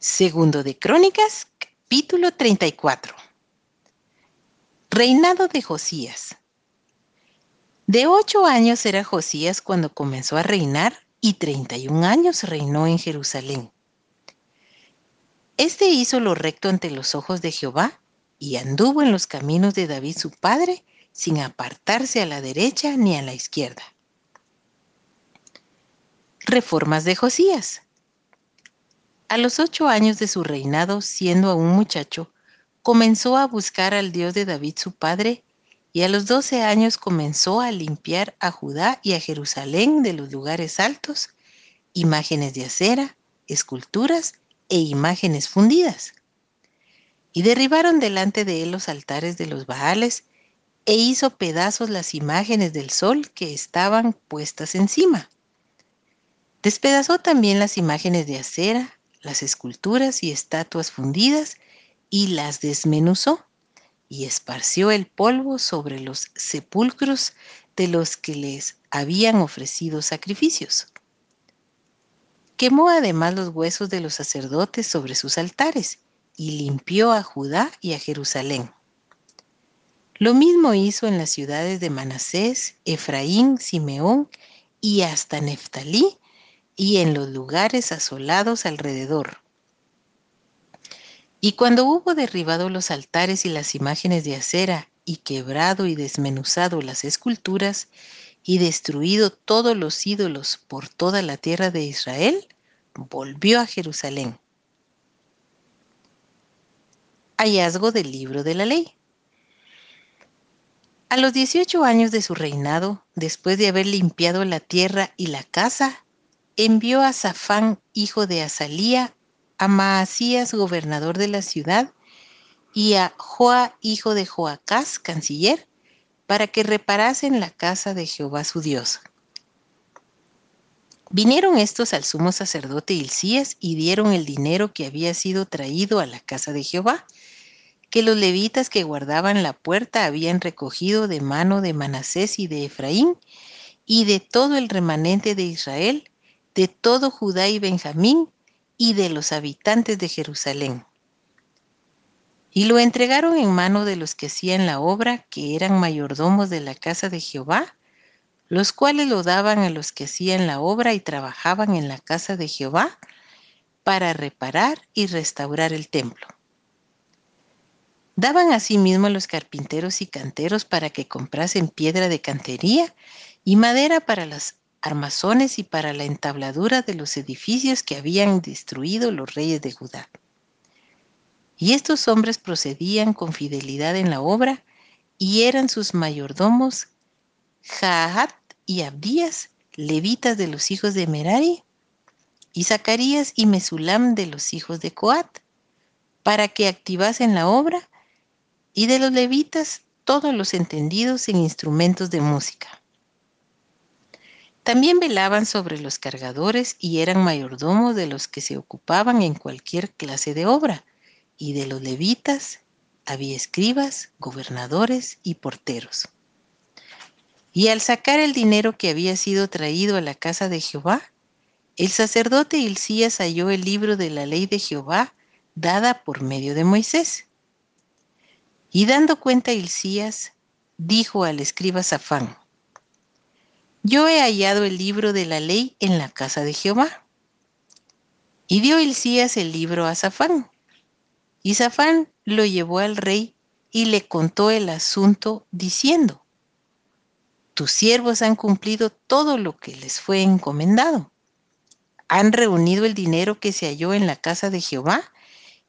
Segundo de Crónicas, capítulo 34. Reinado de Josías. De ocho años era Josías cuando comenzó a reinar y treinta y un años reinó en Jerusalén. Este hizo lo recto ante los ojos de Jehová y anduvo en los caminos de David su padre sin apartarse a la derecha ni a la izquierda. Reformas de Josías. A los ocho años de su reinado, siendo aún muchacho, comenzó a buscar al Dios de David su padre, y a los doce años comenzó a limpiar a Judá y a Jerusalén de los lugares altos, imágenes de acera, esculturas e imágenes fundidas. Y derribaron delante de él los altares de los Baales, e hizo pedazos las imágenes del sol que estaban puestas encima. Despedazó también las imágenes de acera, las esculturas y estatuas fundidas y las desmenuzó y esparció el polvo sobre los sepulcros de los que les habían ofrecido sacrificios. Quemó además los huesos de los sacerdotes sobre sus altares y limpió a Judá y a Jerusalén. Lo mismo hizo en las ciudades de Manasés, Efraín, Simeón y hasta Neftalí, y en los lugares asolados alrededor. Y cuando hubo derribado los altares y las imágenes de acera, y quebrado y desmenuzado las esculturas, y destruido todos los ídolos por toda la tierra de Israel, volvió a Jerusalén. Hallazgo del libro de la ley. A los 18 años de su reinado, después de haber limpiado la tierra y la casa, envió a Safán, hijo de Azalía, a Maasías, gobernador de la ciudad, y a Joa, hijo de Joacás, canciller, para que reparasen la casa de Jehová su Dios. Vinieron estos al sumo sacerdote Hilcías y dieron el dinero que había sido traído a la casa de Jehová, que los levitas que guardaban la puerta habían recogido de mano de Manasés y de Efraín, y de todo el remanente de Israel, de todo Judá y Benjamín y de los habitantes de Jerusalén. Y lo entregaron en mano de los que hacían la obra, que eran mayordomos de la casa de Jehová, los cuales lo daban a los que hacían la obra y trabajaban en la casa de Jehová para reparar y restaurar el templo. Daban asimismo a los carpinteros y canteros para que comprasen piedra de cantería y madera para las armazones y para la entabladura de los edificios que habían destruido los reyes de Judá. Y estos hombres procedían con fidelidad en la obra y eran sus mayordomos Jahat y Abdías, levitas de los hijos de Merari, y Zacarías y Mesulam de los hijos de Coat, para que activasen la obra, y de los levitas todos los entendidos en instrumentos de música. También velaban sobre los cargadores y eran mayordomos de los que se ocupaban en cualquier clase de obra, y de los levitas había escribas, gobernadores y porteros. Y al sacar el dinero que había sido traído a la casa de Jehová, el sacerdote Hilcías halló el libro de la ley de Jehová dada por medio de Moisés. Y dando cuenta Hilcías, dijo al escriba Safán, yo he hallado el libro de la ley en la casa de Jehová. Y dio Hilcías el libro a Safán. Y Safán lo llevó al rey y le contó el asunto diciendo, tus siervos han cumplido todo lo que les fue encomendado. Han reunido el dinero que se halló en la casa de Jehová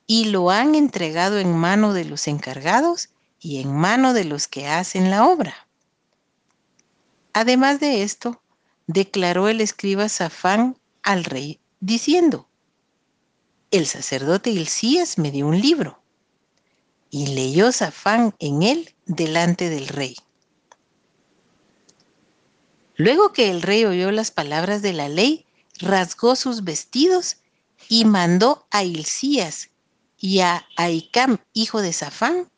y lo han entregado en mano de los encargados y en mano de los que hacen la obra. Además de esto, declaró el escriba Safán al rey, diciendo, el sacerdote Hilcías me dio un libro, y leyó Safán en él delante del rey. Luego que el rey oyó las palabras de la ley, rasgó sus vestidos y mandó a Hilcías y a Aicam, hijo de Safán,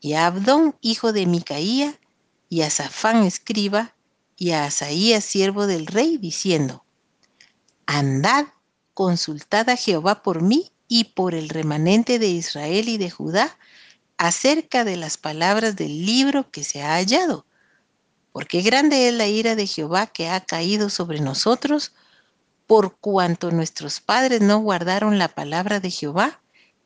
y a Abdón, hijo de Micaía, y a Safán, escriba, y a Asaías, siervo del rey, diciendo, Andad, consultad a Jehová por mí y por el remanente de Israel y de Judá acerca de las palabras del libro que se ha hallado. Porque grande es la ira de Jehová que ha caído sobre nosotros, por cuanto nuestros padres no guardaron la palabra de Jehová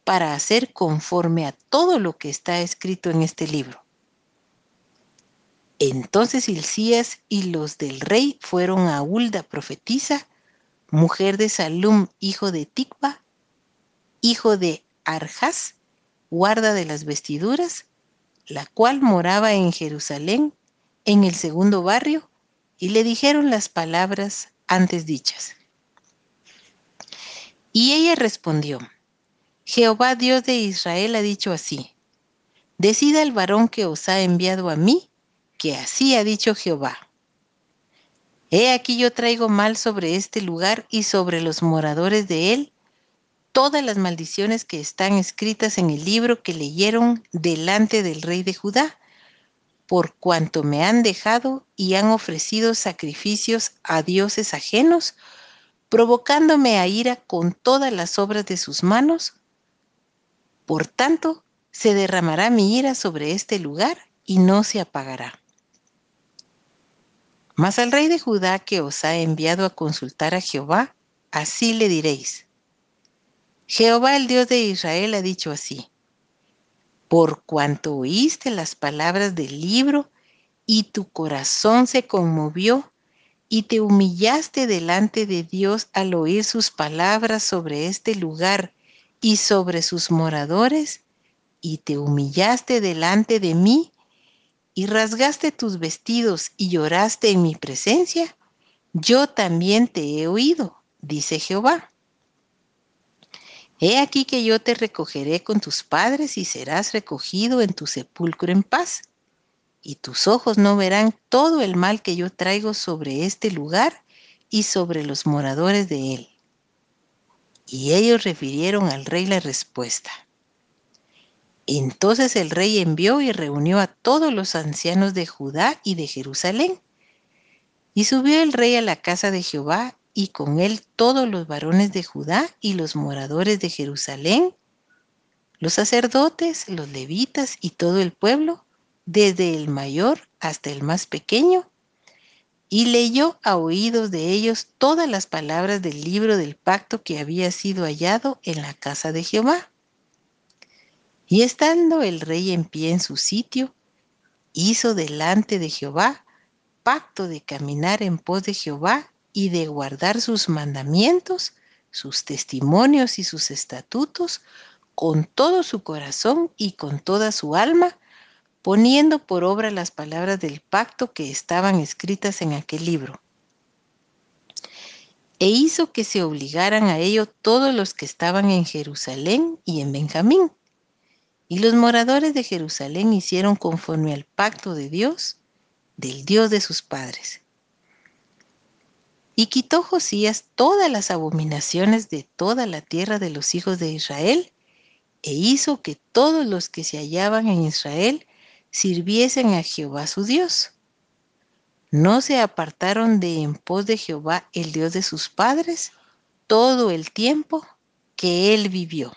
para hacer conforme a todo lo que está escrito en este libro. Entonces Hilcías y los del rey fueron a Hulda profetisa, mujer de Salum, hijo de Tikba, hijo de Arjas, guarda de las vestiduras, la cual moraba en Jerusalén, en el segundo barrio, y le dijeron las palabras antes dichas. Y ella respondió, Jehová Dios de Israel ha dicho así, decida el varón que os ha enviado a mí, que así ha dicho Jehová. He aquí yo traigo mal sobre este lugar y sobre los moradores de él todas las maldiciones que están escritas en el libro que leyeron delante del rey de Judá, por cuanto me han dejado y han ofrecido sacrificios a dioses ajenos, provocándome a ira con todas las obras de sus manos. Por tanto, se derramará mi ira sobre este lugar y no se apagará. Mas al rey de Judá que os ha enviado a consultar a Jehová, así le diréis. Jehová el Dios de Israel ha dicho así, por cuanto oíste las palabras del libro y tu corazón se conmovió y te humillaste delante de Dios al oír sus palabras sobre este lugar y sobre sus moradores, y te humillaste delante de mí y rasgaste tus vestidos y lloraste en mi presencia, yo también te he oído, dice Jehová. He aquí que yo te recogeré con tus padres y serás recogido en tu sepulcro en paz. Y tus ojos no verán todo el mal que yo traigo sobre este lugar y sobre los moradores de él. Y ellos refirieron al rey la respuesta. Entonces el rey envió y reunió a todos los ancianos de Judá y de Jerusalén. Y subió el rey a la casa de Jehová y con él todos los varones de Judá y los moradores de Jerusalén, los sacerdotes, los levitas y todo el pueblo, desde el mayor hasta el más pequeño, y leyó a oídos de ellos todas las palabras del libro del pacto que había sido hallado en la casa de Jehová. Y estando el rey en pie en su sitio, hizo delante de Jehová pacto de caminar en pos de Jehová y de guardar sus mandamientos, sus testimonios y sus estatutos con todo su corazón y con toda su alma, poniendo por obra las palabras del pacto que estaban escritas en aquel libro. E hizo que se obligaran a ello todos los que estaban en Jerusalén y en Benjamín y los moradores de Jerusalén hicieron conforme al pacto de Dios, del Dios de sus padres. Y quitó Josías todas las abominaciones de toda la tierra de los hijos de Israel, e hizo que todos los que se hallaban en Israel sirviesen a Jehová su Dios. No se apartaron de en pos de Jehová el Dios de sus padres todo el tiempo que él vivió.